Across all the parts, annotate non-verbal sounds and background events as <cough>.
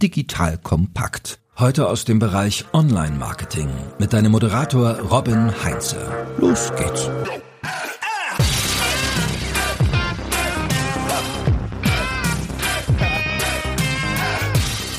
digital kompakt. Heute aus dem Bereich Online-Marketing mit deinem Moderator Robin Heinze. Los geht's.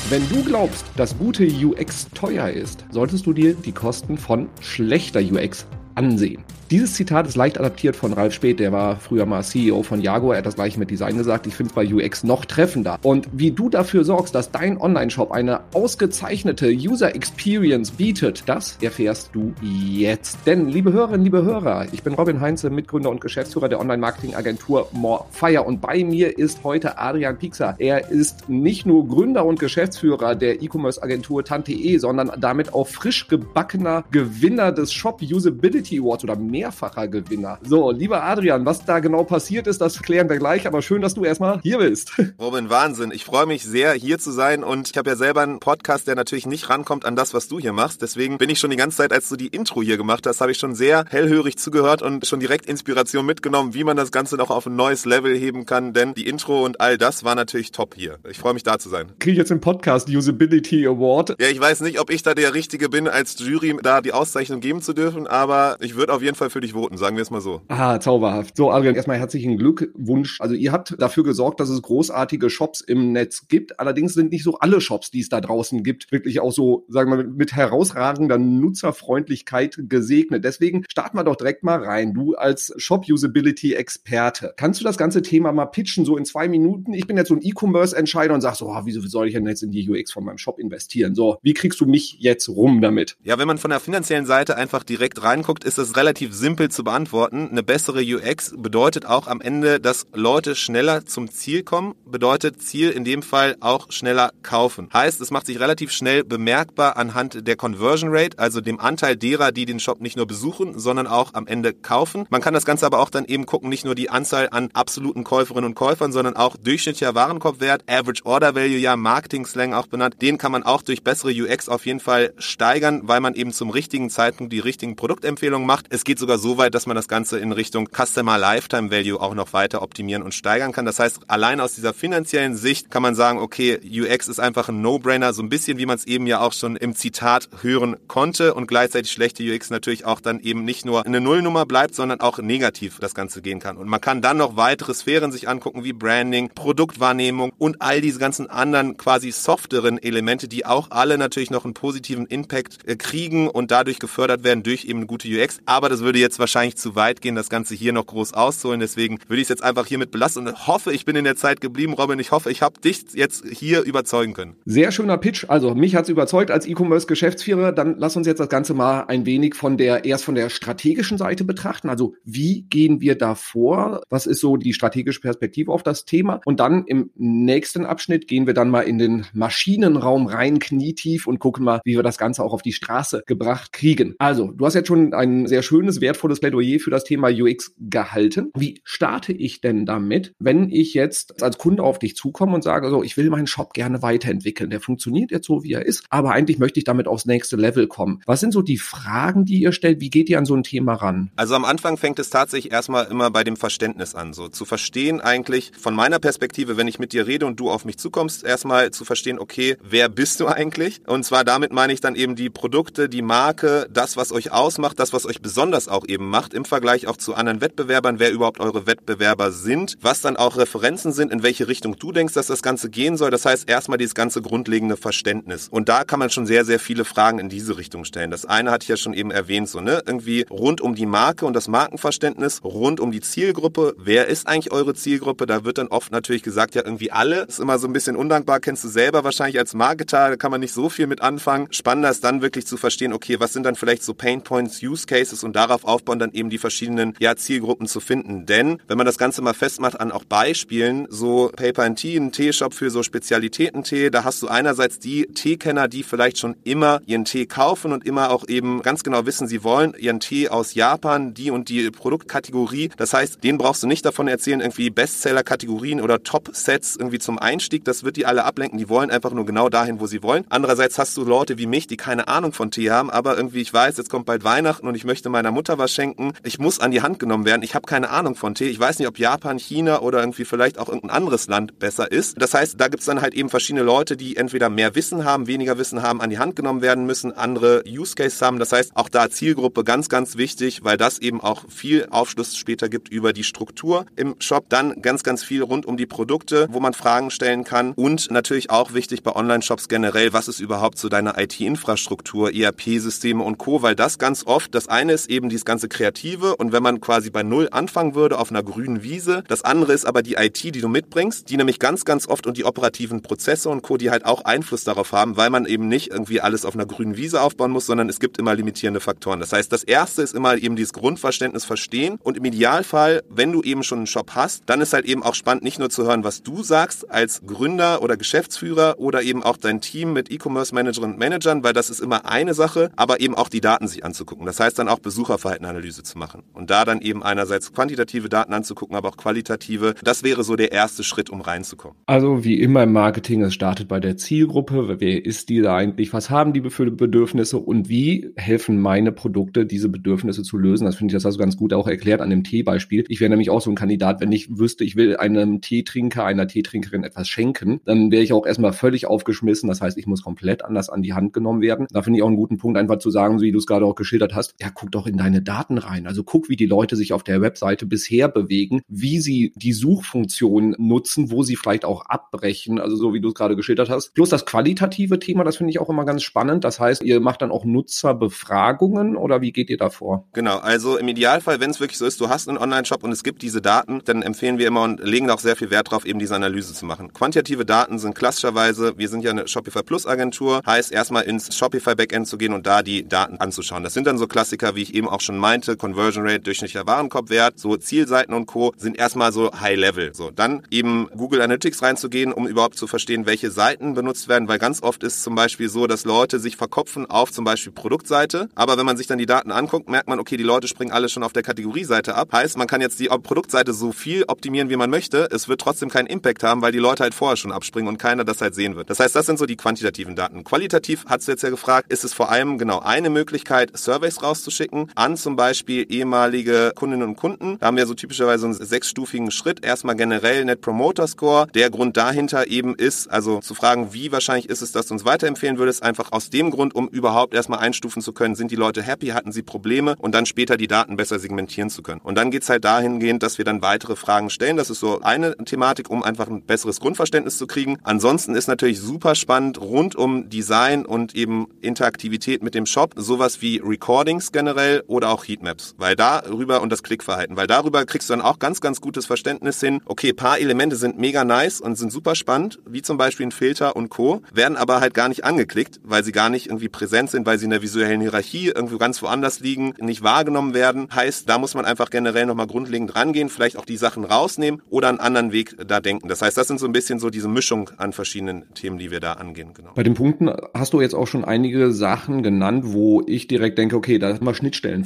Wenn du glaubst, dass gute UX teuer ist, solltest du dir die Kosten von schlechter UX ansehen. Dieses Zitat ist leicht adaptiert von Ralf Speth, der war früher mal CEO von Jaguar, er hat das gleiche mit Design gesagt. Ich finde es bei UX noch treffender. Und wie du dafür sorgst, dass dein Online-Shop eine ausgezeichnete User Experience bietet, das erfährst du jetzt. Denn, liebe Hörerinnen, liebe Hörer, ich bin Robin Heinze, Mitgründer und Geschäftsführer der Online-Marketing-Agentur Morefire und bei mir ist heute Adrian Piekser. Er ist nicht nur Gründer und Geschäftsführer der E-Commerce-Agentur Tante.e, sondern damit auch frisch gebackener Gewinner des Shop Usability Awards oder mehr mehrfacher Gewinner. So, lieber Adrian, was da genau passiert ist, das klären wir gleich, aber schön, dass du erstmal hier bist. <laughs> Robin, Wahnsinn. Ich freue mich sehr, hier zu sein und ich habe ja selber einen Podcast, der natürlich nicht rankommt an das, was du hier machst. Deswegen bin ich schon die ganze Zeit, als du die Intro hier gemacht hast, habe ich schon sehr hellhörig zugehört und schon direkt Inspiration mitgenommen, wie man das Ganze noch auf ein neues Level heben kann, denn die Intro und all das war natürlich top hier. Ich freue mich da zu sein. Kriege ich jetzt im Podcast Usability Award? Ja, ich weiß nicht, ob ich da der Richtige bin, als Jury da die Auszeichnung geben zu dürfen, aber ich würde auf jeden Fall für dich voten, sagen wir es mal so. Ah, zauberhaft. So, Adrian, erstmal herzlichen Glückwunsch. Also ihr habt dafür gesorgt, dass es großartige Shops im Netz gibt. Allerdings sind nicht so alle Shops, die es da draußen gibt, wirklich auch so, sagen wir mal, mit herausragender Nutzerfreundlichkeit gesegnet. Deswegen starten wir doch direkt mal rein. Du als Shop-Usability-Experte. Kannst du das ganze Thema mal pitchen, so in zwei Minuten? Ich bin jetzt so ein E-Commerce-Entscheider und sag so, oh, wieso soll ich denn jetzt in die UX von meinem Shop investieren? So, wie kriegst du mich jetzt rum damit? Ja, wenn man von der finanziellen Seite einfach direkt reinguckt, ist es relativ simpel zu beantworten. Eine bessere UX bedeutet auch am Ende, dass Leute schneller zum Ziel kommen, bedeutet Ziel in dem Fall auch schneller kaufen. Heißt, es macht sich relativ schnell bemerkbar anhand der Conversion Rate, also dem Anteil derer, die den Shop nicht nur besuchen, sondern auch am Ende kaufen. Man kann das Ganze aber auch dann eben gucken, nicht nur die Anzahl an absoluten Käuferinnen und Käufern, sondern auch durchschnittlicher Warenkorbwert, Average Order Value, ja, Marketing Slang auch benannt. Den kann man auch durch bessere UX auf jeden Fall steigern, weil man eben zum richtigen Zeitpunkt die richtigen Produktempfehlungen macht. Es geht sogar so weit, dass man das Ganze in Richtung Customer Lifetime Value auch noch weiter optimieren und steigern kann. Das heißt, allein aus dieser finanziellen Sicht kann man sagen, okay, UX ist einfach ein No-Brainer, so ein bisschen wie man es eben ja auch schon im Zitat hören konnte und gleichzeitig schlechte UX natürlich auch dann eben nicht nur eine Nullnummer bleibt, sondern auch negativ das Ganze gehen kann. Und man kann dann noch weitere Sphären sich angucken, wie Branding, Produktwahrnehmung und all diese ganzen anderen quasi softeren Elemente, die auch alle natürlich noch einen positiven Impact äh, kriegen und dadurch gefördert werden durch eben gute UX. Aber das würde jetzt wahrscheinlich wahrscheinlich zu weit gehen, das Ganze hier noch groß auszuholen. Deswegen würde ich es jetzt einfach hiermit belassen und hoffe, ich bin in der Zeit geblieben, Robin. Ich hoffe, ich habe dich jetzt hier überzeugen können. Sehr schöner Pitch. Also mich hat es überzeugt als E-Commerce-Geschäftsführer. Dann lass uns jetzt das Ganze mal ein wenig von der erst von der strategischen Seite betrachten. Also wie gehen wir da vor? Was ist so die strategische Perspektive auf das Thema? Und dann im nächsten Abschnitt gehen wir dann mal in den Maschinenraum rein, knietief und gucken mal, wie wir das Ganze auch auf die Straße gebracht kriegen. Also du hast jetzt schon ein sehr schönes, wertvolles Plädoyer für das Thema UX gehalten. Wie starte ich denn damit, wenn ich jetzt als Kunde auf dich zukomme und sage, so, ich will meinen Shop gerne weiterentwickeln. Der funktioniert jetzt so, wie er ist, aber eigentlich möchte ich damit aufs nächste Level kommen. Was sind so die Fragen, die ihr stellt? Wie geht ihr an so ein Thema ran? Also am Anfang fängt es tatsächlich erstmal immer bei dem Verständnis an, so zu verstehen eigentlich von meiner Perspektive, wenn ich mit dir rede und du auf mich zukommst, erstmal zu verstehen, okay, wer bist du eigentlich? Und zwar damit meine ich dann eben die Produkte, die Marke, das, was euch ausmacht, das, was euch besonders auch eben macht im Vergleich auch zu anderen Wettbewerbern, wer überhaupt eure Wettbewerber sind, was dann auch Referenzen sind, in welche Richtung du denkst, dass das Ganze gehen soll. Das heißt erstmal dieses ganze grundlegende Verständnis. Und da kann man schon sehr, sehr viele Fragen in diese Richtung stellen. Das eine hatte ich ja schon eben erwähnt, so, ne? Irgendwie rund um die Marke und das Markenverständnis, rund um die Zielgruppe. Wer ist eigentlich eure Zielgruppe? Da wird dann oft natürlich gesagt, ja, irgendwie alle. Ist immer so ein bisschen undankbar. Kennst du selber wahrscheinlich als Marketer, da kann man nicht so viel mit anfangen. Spannender ist dann wirklich zu verstehen, okay, was sind dann vielleicht so Pain Points, Use Cases und darauf aufbauen dann eben die verschiedenen ja, Zielgruppen zu finden. Denn wenn man das Ganze mal festmacht an auch Beispielen, so Paper and Tea, ein Teeshop für so Spezialitäten-Tee, da hast du einerseits die Teekenner, die vielleicht schon immer ihren Tee kaufen und immer auch eben ganz genau wissen, sie wollen ihren Tee aus Japan, die und die Produktkategorie. Das heißt, denen brauchst du nicht davon erzählen, irgendwie Bestseller-Kategorien oder Top-Sets irgendwie zum Einstieg. Das wird die alle ablenken. Die wollen einfach nur genau dahin, wo sie wollen. Andererseits hast du Leute wie mich, die keine Ahnung von Tee haben, aber irgendwie ich weiß, jetzt kommt bald Weihnachten und ich möchte meiner Mutter Mutter was schenken. Ich muss an die Hand genommen werden. Ich habe keine Ahnung von Tee. Ich weiß nicht, ob Japan, China oder irgendwie vielleicht auch irgendein anderes Land besser ist. Das heißt, da gibt's dann halt eben verschiedene Leute, die entweder mehr Wissen haben, weniger Wissen haben, an die Hand genommen werden müssen, andere Use Case haben. Das heißt, auch da Zielgruppe ganz, ganz wichtig, weil das eben auch viel Aufschluss später gibt über die Struktur im Shop. Dann ganz, ganz viel rund um die Produkte, wo man Fragen stellen kann. Und natürlich auch wichtig bei Online-Shops generell, was ist überhaupt so deine IT-Infrastruktur, ERP-Systeme und Co., weil das ganz oft, das eine ist eben dieses ganze Kreative und wenn man quasi bei Null anfangen würde auf einer grünen Wiese, das andere ist aber die IT, die du mitbringst, die nämlich ganz, ganz oft und die operativen Prozesse und Co., die halt auch Einfluss darauf haben, weil man eben nicht irgendwie alles auf einer grünen Wiese aufbauen muss, sondern es gibt immer limitierende Faktoren. Das heißt, das erste ist immer eben dieses Grundverständnis verstehen und im Idealfall, wenn du eben schon einen Shop hast, dann ist halt eben auch spannend, nicht nur zu hören, was du sagst als Gründer oder Geschäftsführer oder eben auch dein Team mit E-Commerce Managerinnen und Managern, weil das ist immer eine Sache, aber eben auch die Daten sich anzugucken. Das heißt dann auch Besucherverhaltenanalyse zu machen und da dann eben einerseits quantitative Daten anzugucken, aber auch qualitative. Das wäre so der erste Schritt, um reinzukommen. Also wie immer im Marketing, es startet bei der Zielgruppe. Wer ist die da eigentlich? Was haben die für Bedürfnisse und wie helfen meine Produkte, diese Bedürfnisse zu lösen? Das finde ich, das hast du ganz gut auch erklärt an dem Teebeispiel. Ich wäre nämlich auch so ein Kandidat, wenn ich wüsste, ich will einem Teetrinker, einer Teetrinkerin etwas schenken, dann wäre ich auch erstmal völlig aufgeschmissen. Das heißt, ich muss komplett anders an die Hand genommen werden. Da finde ich auch einen guten Punkt, einfach zu sagen, so wie du es gerade auch geschildert hast, ja, guck doch in deine Daten rein. Also guck, wie die Leute sich auf der Webseite bisher bewegen, wie sie die Suchfunktion nutzen, wo sie vielleicht auch abbrechen, also so wie du es gerade geschildert hast. Plus das qualitative Thema, das finde ich auch immer ganz spannend. Das heißt, ihr macht dann auch Nutzerbefragungen oder wie geht ihr da vor? Genau, also im Idealfall, wenn es wirklich so ist, du hast einen Online-Shop und es gibt diese Daten, dann empfehlen wir immer und legen auch sehr viel Wert darauf, eben diese Analyse zu machen. Quantitative Daten sind klassischerweise, wir sind ja eine Shopify Plus Agentur, heißt erstmal ins Shopify Backend zu gehen und da die Daten anzuschauen. Das sind dann so Klassiker, wie ich eben auch schon meinte, Conversion Rate, durchschnittlicher Warenkorbwert, so Zielseiten und Co. sind erstmal so High Level. So, dann eben Google Analytics reinzugehen, um überhaupt zu verstehen, welche Seiten benutzt werden, weil ganz oft ist zum Beispiel so, dass Leute sich verkopfen auf zum Beispiel Produktseite, aber wenn man sich dann die Daten anguckt, merkt man, okay, die Leute springen alle schon auf der Kategorieseite ab. Heißt, man kann jetzt die Produktseite so viel optimieren, wie man möchte. Es wird trotzdem keinen Impact haben, weil die Leute halt vorher schon abspringen und keiner das halt sehen wird. Das heißt, das sind so die quantitativen Daten. Qualitativ hat's jetzt ja gefragt, ist es vor allem genau eine Möglichkeit, Surveys rauszuschicken an zum Beispiel ehemalige Kundinnen und Kunden. Da haben wir so typischerweise einen sechsstufigen Schritt. Erstmal generell Net Promoter Score. Der Grund dahinter eben ist, also zu fragen, wie wahrscheinlich ist es, dass du uns weiterempfehlen würdest, einfach aus dem Grund, um überhaupt erstmal einstufen zu können, sind die Leute happy, hatten sie Probleme und dann später die Daten besser segmentieren zu können. Und dann geht's halt dahingehend, dass wir dann weitere Fragen stellen. Das ist so eine Thematik, um einfach ein besseres Grundverständnis zu kriegen. Ansonsten ist natürlich super spannend rund um Design und eben Interaktivität mit dem Shop, sowas wie Recordings generell oder auch Heatmaps, weil darüber und das Klickverhalten, weil darüber kriegst du dann auch ganz, ganz gutes Verständnis hin. Okay, paar Elemente sind mega nice und sind super spannend, wie zum Beispiel ein Filter und Co., werden aber halt gar nicht angeklickt, weil sie gar nicht irgendwie präsent sind, weil sie in der visuellen Hierarchie irgendwo ganz woanders liegen, nicht wahrgenommen werden. Heißt, da muss man einfach generell nochmal grundlegend rangehen, vielleicht auch die Sachen rausnehmen oder einen anderen Weg da denken. Das heißt, das sind so ein bisschen so diese Mischung an verschiedenen Themen, die wir da angehen. Genau. Bei den Punkten hast du jetzt auch schon einige Sachen genannt, wo ich direkt denke, okay, da haben wir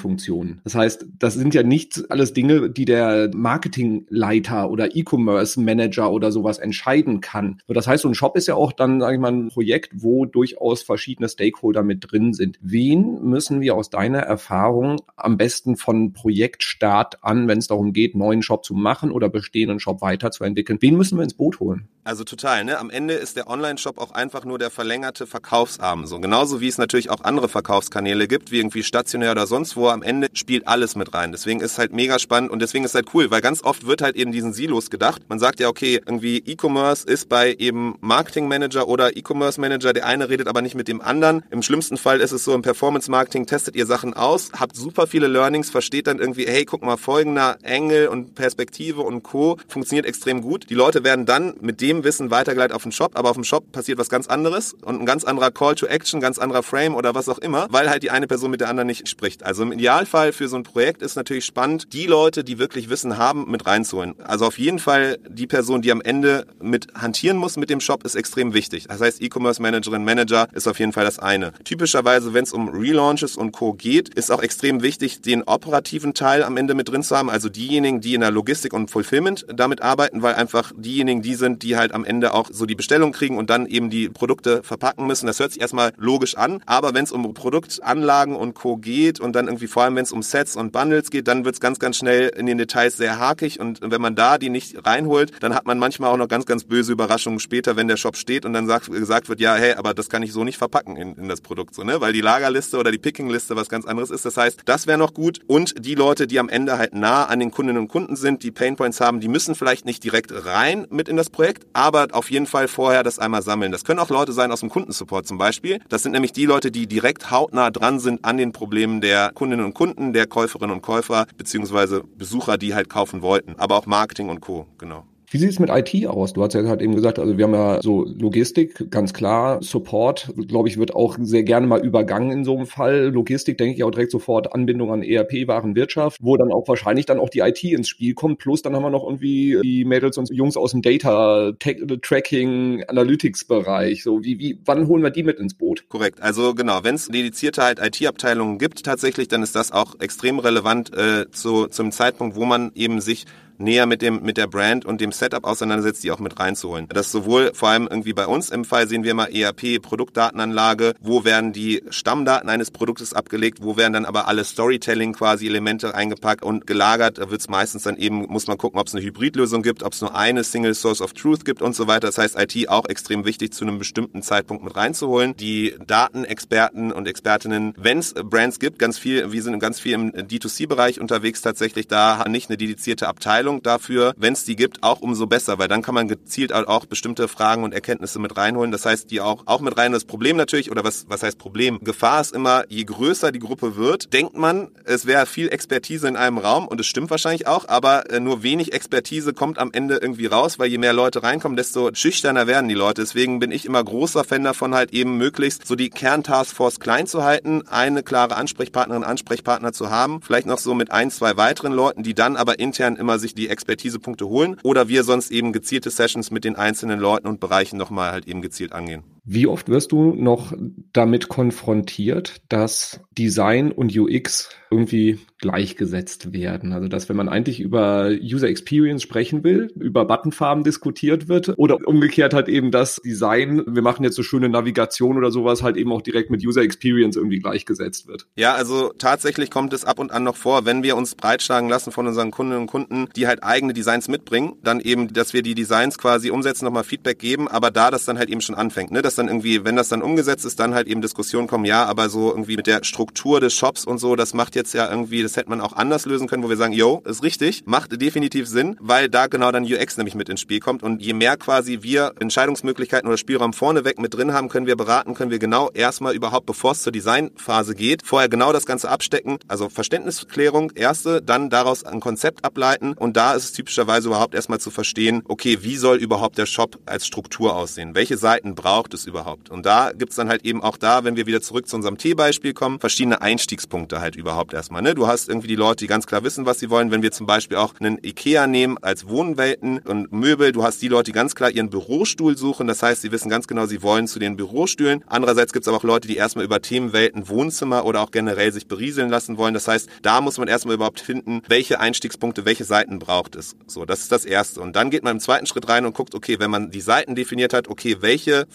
Schnittstellenfunktionen. Das heißt, das sind ja nicht alles Dinge, die der Marketingleiter oder E-Commerce Manager oder sowas entscheiden kann. Das heißt, so ein Shop ist ja auch dann, sage ich mal, ein Projekt, wo durchaus verschiedene Stakeholder mit drin sind. Wen müssen wir aus deiner Erfahrung am besten von Projektstart an, wenn es darum geht, neuen Shop zu machen oder bestehenden Shop weiterzuentwickeln, wen müssen wir ins Boot holen? Also total, ne? Am Ende ist der Online-Shop auch einfach nur der verlängerte Verkaufsarm. So genauso wie es natürlich auch andere Verkaufskanäle gibt, wie irgendwie stationär oder sonst wo. Am Ende spielt alles mit rein. Deswegen ist halt mega spannend und deswegen ist halt cool, weil ganz oft wird halt in diesen Silos gedacht. Man sagt ja, okay, irgendwie E-Commerce ist bei eben Marketing Manager oder E-Commerce Manager. Der eine redet aber nicht mit dem anderen. Im schlimmsten Fall ist es so, im Performance Marketing testet ihr Sachen aus, habt super viele Learnings, versteht dann irgendwie, hey, guck mal, folgender Engel und Perspektive und Co. funktioniert extrem gut. Die Leute werden dann mit dem Wissen weitergeleitet auf den Shop, aber auf dem Shop passiert was ganz anderes und ein ganz anderer Call to Action, ganz anderer Frame oder was auch immer, weil halt die eine Person mit der anderen nicht spricht. Also im Idealfall für so ein Projekt ist natürlich spannend, die Leute, die wirklich Wissen haben, mit reinzuholen. Also auf jeden Fall die Person, die am Ende mit hantieren muss mit dem Shop, ist extrem wichtig. Das heißt, E-Commerce Managerin, Manager ist auf jeden Fall das eine. Typischerweise, wenn es um Relaunches und Co. geht, ist auch extrem wichtig, den operativen Teil am Ende mit drin zu haben. Also diejenigen, die in der Logistik und Fulfillment damit arbeiten, weil einfach diejenigen die sind, die halt am Ende auch so die Bestellung kriegen und dann eben die Produkte verpacken müssen. Das hört sich erstmal logisch an, aber wenn es um Produktanlagen und Co. geht und dann irgendwie irgendwie vor allem, wenn es um Sets und Bundles geht, dann wird's ganz, ganz schnell in den Details sehr hakig und wenn man da die nicht reinholt, dann hat man manchmal auch noch ganz, ganz böse Überraschungen später, wenn der Shop steht und dann sagt, gesagt wird, ja, hey, aber das kann ich so nicht verpacken in, in das Produkt, so, ne? Weil die Lagerliste oder die Pickingliste was ganz anderes ist. Das heißt, das wäre noch gut. Und die Leute, die am Ende halt nah an den Kundinnen und Kunden sind, die Painpoints haben, die müssen vielleicht nicht direkt rein mit in das Projekt, aber auf jeden Fall vorher das einmal sammeln. Das können auch Leute sein aus dem Kundensupport zum Beispiel. Das sind nämlich die Leute, die direkt hautnah dran sind an den Problemen der Kundinnen und Kunden, der Käuferinnen und Käufer, beziehungsweise Besucher, die halt kaufen wollten. Aber auch Marketing und Co. Genau. Wie sieht es mit IT aus? Du hast ja gerade eben gesagt, also wir haben ja so Logistik, ganz klar, Support, glaube ich, wird auch sehr gerne mal übergangen in so einem Fall. Logistik denke ich auch direkt sofort Anbindung an ERP, Warenwirtschaft, wo dann auch wahrscheinlich dann auch die IT ins Spiel kommt. Plus dann haben wir noch irgendwie die Mädels und Jungs aus dem Data, Tech, Tracking, Analytics-Bereich. So, wie, wie, wann holen wir die mit ins Boot? Korrekt. Also genau, wenn es dedizierte halt IT-Abteilungen gibt tatsächlich, dann ist das auch extrem relevant äh, zu, zum Zeitpunkt, wo man eben sich näher mit dem mit der Brand und dem Setup auseinandersetzt, die auch mit reinzuholen. Das sowohl vor allem irgendwie bei uns im Fall sehen wir mal ERP, Produktdatenanlage, wo werden die Stammdaten eines Produktes abgelegt, wo werden dann aber alle Storytelling quasi Elemente eingepackt und gelagert. Da wird es meistens dann eben, muss man gucken, ob es eine Hybridlösung gibt, ob es nur eine Single Source of Truth gibt und so weiter. Das heißt, IT auch extrem wichtig zu einem bestimmten Zeitpunkt mit reinzuholen. Die Datenexperten und Expertinnen, wenn es Brands gibt, ganz viel, wir sind ganz viel im D2C-Bereich unterwegs tatsächlich, da nicht eine dedizierte Abteilung Abteilung dafür, wenn es die gibt, auch umso besser, weil dann kann man gezielt auch bestimmte Fragen und Erkenntnisse mit reinholen. Das heißt, die auch, auch mit rein. Das Problem natürlich, oder was, was heißt Problem? Gefahr ist immer, je größer die Gruppe wird, denkt man, es wäre viel Expertise in einem Raum und es stimmt wahrscheinlich auch, aber äh, nur wenig Expertise kommt am Ende irgendwie raus, weil je mehr Leute reinkommen, desto schüchterner werden die Leute. Deswegen bin ich immer großer Fan davon, halt eben möglichst so die Kerntaskforce klein zu halten, eine klare Ansprechpartnerin, Ansprechpartner zu haben, vielleicht noch so mit ein, zwei weiteren Leuten, die dann aber intern immer sich die Expertisepunkte holen oder wir sonst eben gezielte Sessions mit den einzelnen Leuten und Bereichen nochmal halt eben gezielt angehen. Wie oft wirst du noch damit konfrontiert, dass Design und UX irgendwie gleichgesetzt werden? Also, dass wenn man eigentlich über User Experience sprechen will, über Buttonfarben diskutiert wird oder umgekehrt halt eben das Design, wir machen jetzt so schöne Navigation oder sowas, halt eben auch direkt mit User Experience irgendwie gleichgesetzt wird. Ja, also tatsächlich kommt es ab und an noch vor, wenn wir uns breitschlagen lassen von unseren Kundinnen und Kunden, die halt eigene Designs mitbringen, dann eben, dass wir die Designs quasi umsetzen, nochmal Feedback geben, aber da das dann halt eben schon anfängt, ne? dass dann irgendwie, wenn das dann umgesetzt ist, dann halt eben Diskussionen kommen, ja, aber so irgendwie mit der Struktur des Shops und so, das macht jetzt ja irgendwie, das hätte man auch anders lösen können, wo wir sagen, yo, ist richtig, macht definitiv Sinn, weil da genau dann UX nämlich mit ins Spiel kommt. Und je mehr quasi wir Entscheidungsmöglichkeiten oder Spielraum vorneweg mit drin haben, können wir beraten, können wir genau erstmal überhaupt, bevor es zur Designphase geht, vorher genau das Ganze abstecken, also Verständnisklärung, erste, dann daraus ein Konzept ableiten. Und da ist es typischerweise überhaupt erstmal zu verstehen, okay, wie soll überhaupt der Shop als Struktur aussehen? Welche Seiten braucht es überhaupt? Und da gibt's dann halt eben auch da, wenn wir wieder zurück zu unserem T-Beispiel kommen, verschiedene Einstiegspunkte halt überhaupt erstmal. Ne? Du hast irgendwie die Leute, die ganz klar wissen, was sie wollen. Wenn wir zum Beispiel auch einen Ikea nehmen als Wohnwelten und Möbel, du hast die Leute, die ganz klar ihren Bürostuhl suchen. Das heißt, sie wissen ganz genau, sie wollen zu den Bürostühlen. Andererseits gibt's aber auch Leute, die erstmal über Themenwelten Wohnzimmer oder auch generell sich berieseln lassen wollen. Das heißt, da muss man erstmal überhaupt finden, welche Einstiegspunkte, welche Seiten braucht es. So, das ist das Erste. Und dann geht man im zweiten Schritt rein und guckt, okay, wenn man die Seiten definiert hat, okay, welche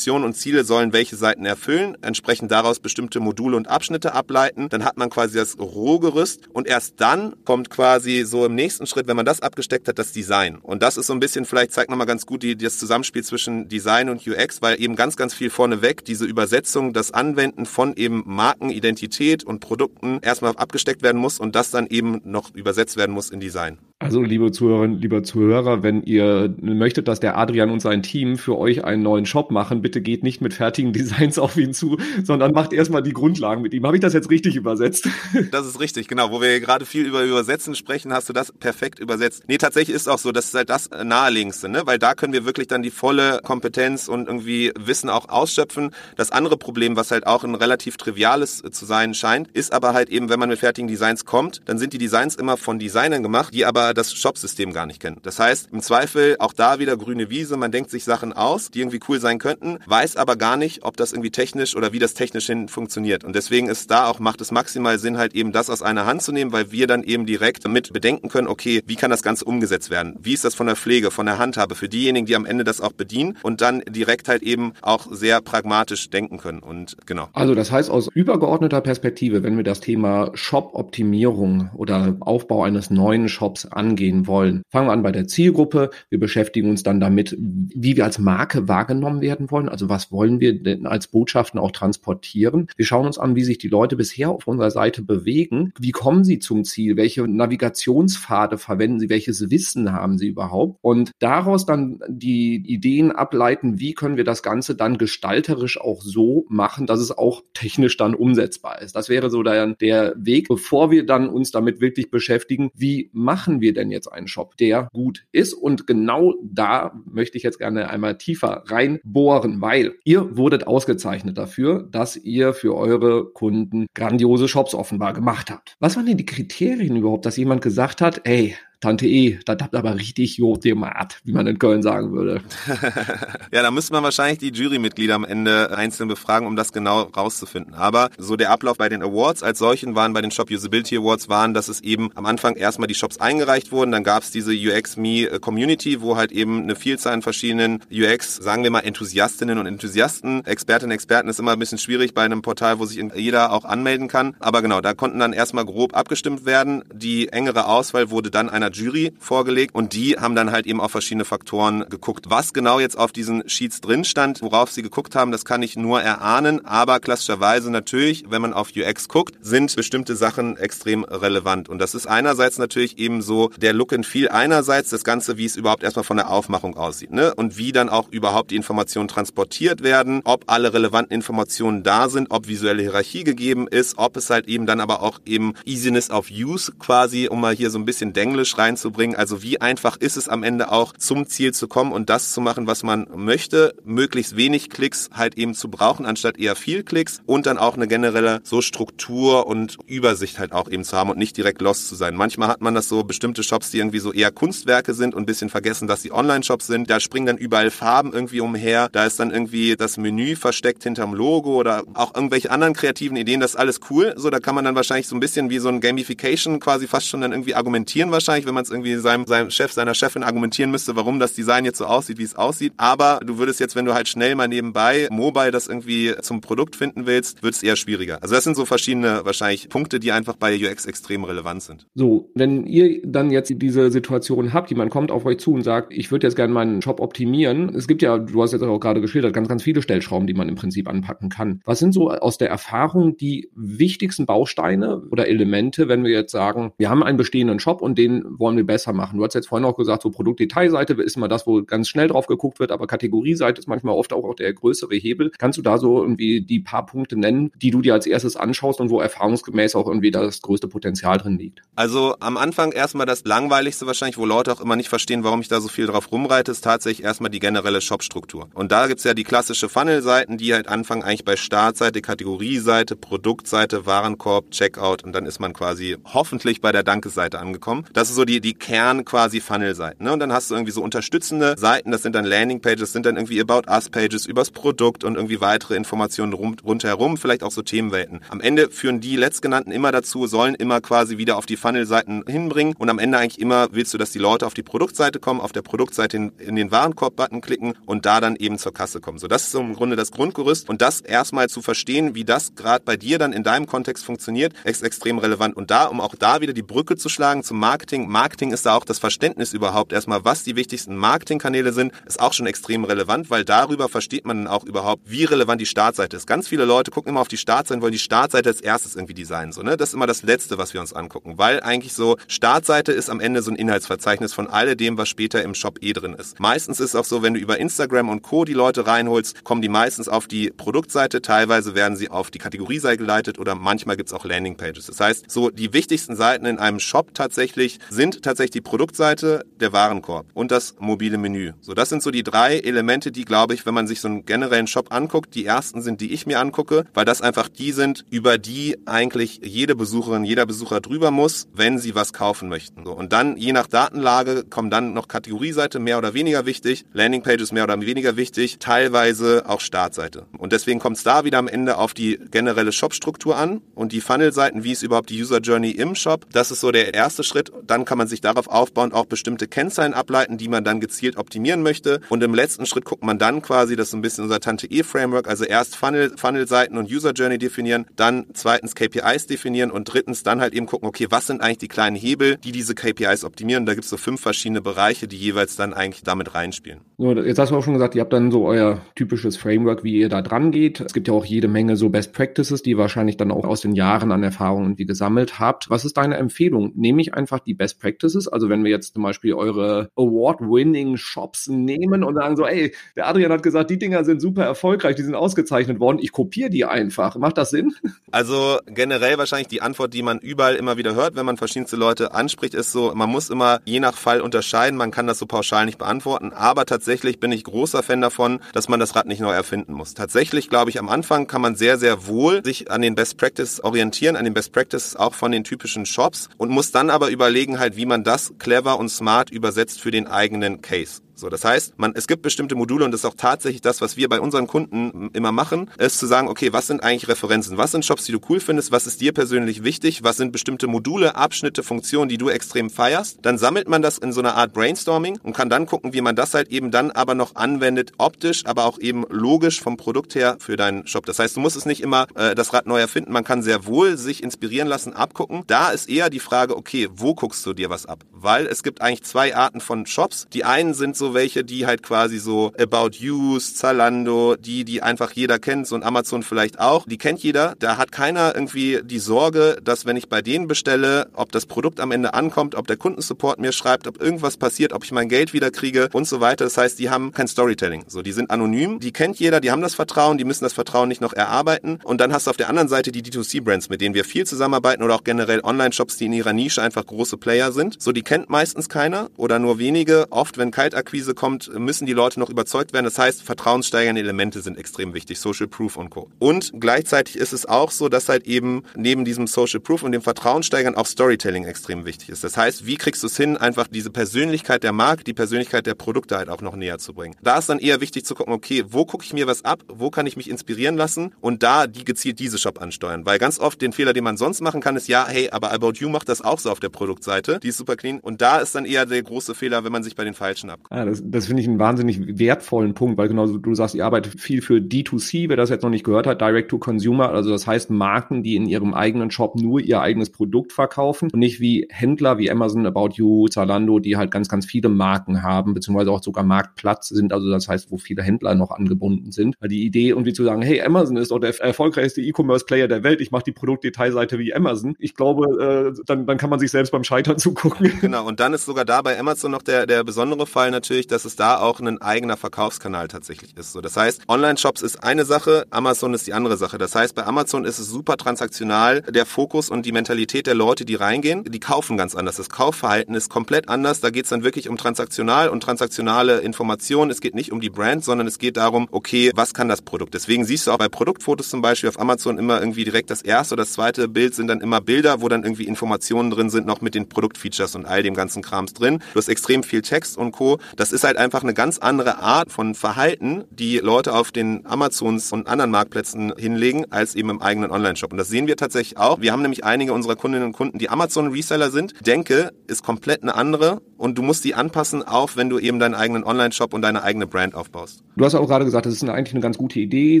Funktionen und Ziele sollen welche Seiten erfüllen, entsprechend daraus bestimmte Module und Abschnitte ableiten, dann hat man quasi das Rohgerüst und erst dann kommt quasi so im nächsten Schritt, wenn man das abgesteckt hat, das Design. Und das ist so ein bisschen, vielleicht zeigt nochmal ganz gut die, das Zusammenspiel zwischen Design und UX, weil eben ganz, ganz viel vorneweg diese Übersetzung, das Anwenden von eben Markenidentität und Produkten erstmal abgesteckt werden muss und das dann eben noch übersetzt werden muss in Design. Also, liebe Zuhörerinnen, lieber Zuhörer, wenn ihr möchtet, dass der Adrian und sein Team für euch einen neuen Shop machen, bitte geht nicht mit fertigen Designs <laughs> auf ihn zu, sondern macht erstmal die Grundlagen mit ihm. Habe ich das jetzt richtig übersetzt? <laughs> Das ist richtig, genau. Wo wir gerade viel über Übersetzen sprechen, hast du das perfekt übersetzt. Nee, tatsächlich ist auch so, das ist halt das naheliegendste, ne? weil da können wir wirklich dann die volle Kompetenz und irgendwie Wissen auch ausschöpfen. Das andere Problem, was halt auch ein relativ triviales zu sein scheint, ist aber halt eben, wenn man mit fertigen Designs kommt, dann sind die Designs immer von Designern gemacht, die aber das Shop-System gar nicht kennen. Das heißt, im Zweifel auch da wieder grüne Wiese, man denkt sich Sachen aus, die irgendwie cool sein könnten, weiß aber gar nicht, ob das irgendwie technisch oder wie das technisch hin funktioniert. Und deswegen ist da auch, macht es maximal Sinn, halt eben das aus einer Hand zu nehmen, weil wir dann eben direkt mit bedenken können, okay, wie kann das Ganze umgesetzt werden? Wie ist das von der Pflege, von der Handhabe für diejenigen, die am Ende das auch bedienen und dann direkt halt eben auch sehr pragmatisch denken können. Und genau. Also das heißt aus übergeordneter Perspektive, wenn wir das Thema Shop-Optimierung oder Aufbau eines neuen Shops angehen wollen, fangen wir an bei der Zielgruppe. Wir beschäftigen uns dann damit, wie wir als Marke wahrgenommen werden wollen. Also was wollen wir denn als Botschaften auch transportieren? Wir schauen uns an, wie sich die Leute bisher auf unserer Seite bewegen. Wie kommen sie zum Ziel? Welche Navigationspfade verwenden sie? Welches Wissen haben sie überhaupt? Und daraus dann die Ideen ableiten, wie können wir das Ganze dann gestalterisch auch so machen, dass es auch technisch dann umsetzbar ist. Das wäre so der, der Weg, bevor wir dann uns damit wirklich beschäftigen, wie machen wir denn jetzt einen Shop, der gut ist? Und genau da möchte ich jetzt gerne einmal tiefer reinbohren, weil ihr wurdet ausgezeichnet dafür, dass ihr für eure Kunden grandiose Shops offenbar gemacht habt. Was waren denn die Kriterien überhaupt, dass jemand gesagt hat, ey, Tante E, das habt aber richtig Jod gemacht, wie man in Köln sagen würde. <laughs> ja, da müsste man wahrscheinlich die Jurymitglieder am Ende einzeln befragen, um das genau rauszufinden. Aber so der Ablauf bei den Awards als solchen waren, bei den Shop Usability Awards waren, dass es eben am Anfang erstmal die Shops eingereicht wurden, dann gab es diese UX Me Community, wo halt eben eine Vielzahl an verschiedenen UX, sagen wir mal Enthusiastinnen und Enthusiasten, Expertinnen und Experten ist immer ein bisschen schwierig bei einem Portal, wo sich jeder auch anmelden kann. Aber genau, da konnten dann erstmal grob abgestimmt werden. Die engere Auswahl wurde dann einer Jury vorgelegt und die haben dann halt eben auf verschiedene Faktoren geguckt. Was genau jetzt auf diesen Sheets drin stand, worauf sie geguckt haben, das kann ich nur erahnen, aber klassischerweise natürlich, wenn man auf UX guckt, sind bestimmte Sachen extrem relevant und das ist einerseits natürlich eben so der Look and Feel einerseits, das Ganze, wie es überhaupt erstmal von der Aufmachung aussieht ne? und wie dann auch überhaupt die Informationen transportiert werden, ob alle relevanten Informationen da sind, ob visuelle Hierarchie gegeben ist, ob es halt eben dann aber auch eben Easiness of Use quasi, um mal hier so ein bisschen Denglisch reinzubringen. Also wie einfach ist es am Ende auch zum Ziel zu kommen und das zu machen, was man möchte, möglichst wenig Klicks halt eben zu brauchen, anstatt eher viel Klicks und dann auch eine generelle so Struktur und Übersicht halt auch eben zu haben und nicht direkt lost zu sein. Manchmal hat man das so bestimmte Shops, die irgendwie so eher Kunstwerke sind und ein bisschen vergessen, dass sie Online-Shops sind. Da springen dann überall Farben irgendwie umher. Da ist dann irgendwie das Menü versteckt hinterm Logo oder auch irgendwelche anderen kreativen Ideen. Das ist alles cool. So, da kann man dann wahrscheinlich so ein bisschen wie so ein Gamification quasi fast schon dann irgendwie argumentieren wahrscheinlich, wenn man es irgendwie seinem, seinem Chef, seiner Chefin argumentieren müsste, warum das Design jetzt so aussieht, wie es aussieht. Aber du würdest jetzt, wenn du halt schnell mal nebenbei mobile das irgendwie zum Produkt finden willst, wird es eher schwieriger. Also das sind so verschiedene wahrscheinlich Punkte, die einfach bei UX extrem relevant sind. So, wenn ihr dann jetzt diese Situation habt, jemand kommt auf euch zu und sagt, ich würde jetzt gerne meinen Shop optimieren. Es gibt ja, du hast jetzt auch gerade geschildert, ganz, ganz viele Stellschrauben, die man im Prinzip anpacken kann. Was sind so aus der Erfahrung die wichtigsten Bausteine oder Elemente, wenn wir jetzt sagen, wir haben einen bestehenden Shop und den wollen wir besser machen. Du hast jetzt vorhin auch gesagt, so Produktdetailseite ist immer das, wo ganz schnell drauf geguckt wird, aber Kategorieseite ist manchmal oft auch der größere Hebel. Kannst du da so irgendwie die paar Punkte nennen, die du dir als erstes anschaust und wo erfahrungsgemäß auch irgendwie das größte Potenzial drin liegt? Also am Anfang erstmal das langweiligste wahrscheinlich, wo Leute auch immer nicht verstehen, warum ich da so viel drauf rumreite, ist tatsächlich erstmal die generelle Shop-Struktur. Und da gibt's ja die klassische Funnel-Seiten, die halt anfangen eigentlich bei Startseite, Kategorieseite, Produktseite, Warenkorb, Checkout und dann ist man quasi hoffentlich bei der Danke-Seite angekommen. Das ist so die, die Kern quasi Funnel-Seiten. Ne? Und dann hast du irgendwie so unterstützende Seiten, das sind dann Landing-Pages, sind dann irgendwie About Us-Pages übers Produkt und irgendwie weitere Informationen rum, rundherum, vielleicht auch so Themenwelten. Am Ende führen die letztgenannten immer dazu, sollen immer quasi wieder auf die Funnel-Seiten hinbringen und am Ende eigentlich immer willst du, dass die Leute auf die Produktseite kommen, auf der Produktseite in, in den Warenkorb-Button klicken und da dann eben zur Kasse kommen. So, das ist im Grunde das Grundgerüst und das erstmal zu verstehen, wie das gerade bei dir dann in deinem Kontext funktioniert, ist extrem relevant. Und da, um auch da wieder die Brücke zu schlagen zum Marketing, Marketing ist da auch das Verständnis überhaupt erstmal, was die wichtigsten Marketingkanäle sind, ist auch schon extrem relevant, weil darüber versteht man dann auch überhaupt, wie relevant die Startseite ist. Ganz viele Leute gucken immer auf die Startseite, wollen die Startseite als erstes irgendwie designen. So, ne? Das ist immer das Letzte, was wir uns angucken, weil eigentlich so Startseite ist am Ende so ein Inhaltsverzeichnis von alledem, was später im Shop eh drin ist. Meistens ist auch so, wenn du über Instagram und Co. die Leute reinholst, kommen die meistens auf die Produktseite, teilweise werden sie auf die Kategorieseite geleitet oder manchmal gibt's auch Landingpages. Das heißt, so die wichtigsten Seiten in einem Shop tatsächlich sind sind tatsächlich die Produktseite, der Warenkorb und das mobile Menü. So, das sind so die drei Elemente, die, glaube ich, wenn man sich so einen generellen Shop anguckt, die ersten sind, die ich mir angucke, weil das einfach die sind, über die eigentlich jede Besucherin, jeder Besucher drüber muss, wenn sie was kaufen möchten. So, und dann, je nach Datenlage, kommen dann noch Kategorieseite, mehr oder weniger wichtig, Landingpages mehr oder weniger wichtig, teilweise auch Startseite. Und deswegen kommt es da wieder am Ende auf die generelle Shopstruktur an und die Funnel-Seiten, wie ist überhaupt die User Journey im Shop. Das ist so der erste Schritt. Dann kann man sich darauf aufbauen, auch bestimmte Kennzahlen ableiten, die man dann gezielt optimieren möchte. Und im letzten Schritt guckt man dann quasi, das ist ein bisschen unser Tante-E-Framework, also erst Funnel, Funnel-Seiten und User Journey definieren, dann zweitens KPIs definieren und drittens dann halt eben gucken, okay, was sind eigentlich die kleinen Hebel, die diese KPIs optimieren. Da gibt es so fünf verschiedene Bereiche, die jeweils dann eigentlich damit reinspielen. So, jetzt hast du auch schon gesagt, ihr habt dann so euer typisches Framework, wie ihr da dran geht. Es gibt ja auch jede Menge so Best Practices, die wahrscheinlich dann auch aus den Jahren an Erfahrung irgendwie gesammelt habt. Was ist deine Empfehlung? Nehme ich einfach die Best Practices? Also wenn wir jetzt zum Beispiel eure Award-winning Shops nehmen und sagen so, ey, der Adrian hat gesagt, die Dinger sind super erfolgreich, die sind ausgezeichnet worden, ich kopiere die einfach. Macht das Sinn? Also generell wahrscheinlich die Antwort, die man überall immer wieder hört, wenn man verschiedenste Leute anspricht, ist so, man muss immer je nach Fall unterscheiden, man kann das so pauschal nicht beantworten, aber tatsächlich bin ich großer Fan davon, dass man das Rad nicht neu erfinden muss. Tatsächlich glaube ich, am Anfang kann man sehr, sehr wohl sich an den Best Practice orientieren, an den Best Practice auch von den typischen Shops und muss dann aber überlegen halt, wie man das clever und smart übersetzt für den eigenen Case. So, das heißt, man, es gibt bestimmte Module und das ist auch tatsächlich das, was wir bei unseren Kunden immer machen, ist zu sagen, okay, was sind eigentlich Referenzen? Was sind Shops, die du cool findest? Was ist dir persönlich wichtig? Was sind bestimmte Module, Abschnitte, Funktionen, die du extrem feierst? Dann sammelt man das in so einer Art Brainstorming und kann dann gucken, wie man das halt eben dann aber noch anwendet, optisch, aber auch eben logisch vom Produkt her für deinen Shop. Das heißt, du musst es nicht immer äh, das Rad neu erfinden. Man kann sehr wohl sich inspirieren lassen, abgucken. Da ist eher die Frage, okay, wo guckst du dir was ab? Weil es gibt eigentlich zwei Arten von Shops. Die einen sind so welche, die halt quasi so About Use, Zalando, die, die einfach jeder kennt, so ein Amazon vielleicht auch, die kennt jeder. Da hat keiner irgendwie die Sorge, dass wenn ich bei denen bestelle, ob das Produkt am Ende ankommt, ob der Kundensupport mir schreibt, ob irgendwas passiert, ob ich mein Geld wieder kriege und so weiter. Das heißt, die haben kein Storytelling. So, die sind anonym, die kennt jeder, die haben das Vertrauen, die müssen das Vertrauen nicht noch erarbeiten. Und dann hast du auf der anderen Seite die D2C-Brands, mit denen wir viel zusammenarbeiten oder auch generell Online-Shops, die in ihrer Nische einfach große Player sind. So, die kennt meistens keiner oder nur wenige. Oft, wenn Kaltakquise kommt, müssen die Leute noch überzeugt werden. Das heißt, vertrauenssteigernde Elemente sind extrem wichtig, Social Proof und Co. Und gleichzeitig ist es auch so, dass halt eben neben diesem Social Proof und dem Vertrauenssteigern auch Storytelling extrem wichtig ist. Das heißt, wie kriegst du es hin, einfach diese Persönlichkeit der Marke, die Persönlichkeit der Produkte halt auch noch näher zu bringen. Da ist dann eher wichtig zu gucken, okay, wo gucke ich mir was ab, wo kann ich mich inspirieren lassen und da die gezielt diese Shop ansteuern. Weil ganz oft den Fehler, den man sonst machen kann, ist ja, hey, aber About You macht das auch so auf der Produktseite, die ist super clean. Und da ist dann eher der große Fehler, wenn man sich bei den Falschen ab. Das, das finde ich einen wahnsinnig wertvollen Punkt, weil genau du sagst, ihr arbeitet viel für D2C, wer das jetzt noch nicht gehört hat, Direct to Consumer, also das heißt Marken, die in ihrem eigenen Shop nur ihr eigenes Produkt verkaufen und nicht wie Händler wie Amazon, About You, Zalando, die halt ganz, ganz viele Marken haben, beziehungsweise auch sogar Marktplatz sind, also das heißt, wo viele Händler noch angebunden sind. Die Idee, irgendwie zu sagen, hey, Amazon ist doch der erfolgreichste E-Commerce-Player der Welt, ich mache die Produktdetailseite wie Amazon. Ich glaube, äh, dann, dann kann man sich selbst beim Scheitern zugucken. Genau, und dann ist sogar da bei Amazon noch der, der besondere Fall natürlich, dass es da auch ein eigener Verkaufskanal tatsächlich ist. So, das heißt, Online-Shops ist eine Sache, Amazon ist die andere Sache. Das heißt, bei Amazon ist es super transaktional, der Fokus und die Mentalität der Leute, die reingehen, die kaufen ganz anders. Das Kaufverhalten ist komplett anders. Da geht es dann wirklich um transaktional und transaktionale Informationen. Es geht nicht um die Brand, sondern es geht darum, okay, was kann das Produkt? Deswegen siehst du auch bei Produktfotos zum Beispiel auf Amazon immer irgendwie direkt das erste oder das zweite Bild sind dann immer Bilder, wo dann irgendwie Informationen drin sind, noch mit den Produktfeatures und all dem ganzen Krams drin. Du hast extrem viel Text und Co. Das ist halt einfach eine ganz andere Art von Verhalten, die Leute auf den Amazons und anderen Marktplätzen hinlegen, als eben im eigenen Online-Shop. Und das sehen wir tatsächlich auch. Wir haben nämlich einige unserer Kundinnen und Kunden, die Amazon-Reseller sind. Denke ist komplett eine andere und du musst die anpassen, auch wenn du eben deinen eigenen Online-Shop und deine eigene Brand aufbaust. Du hast auch gerade gesagt, das ist eigentlich eine ganz gute Idee,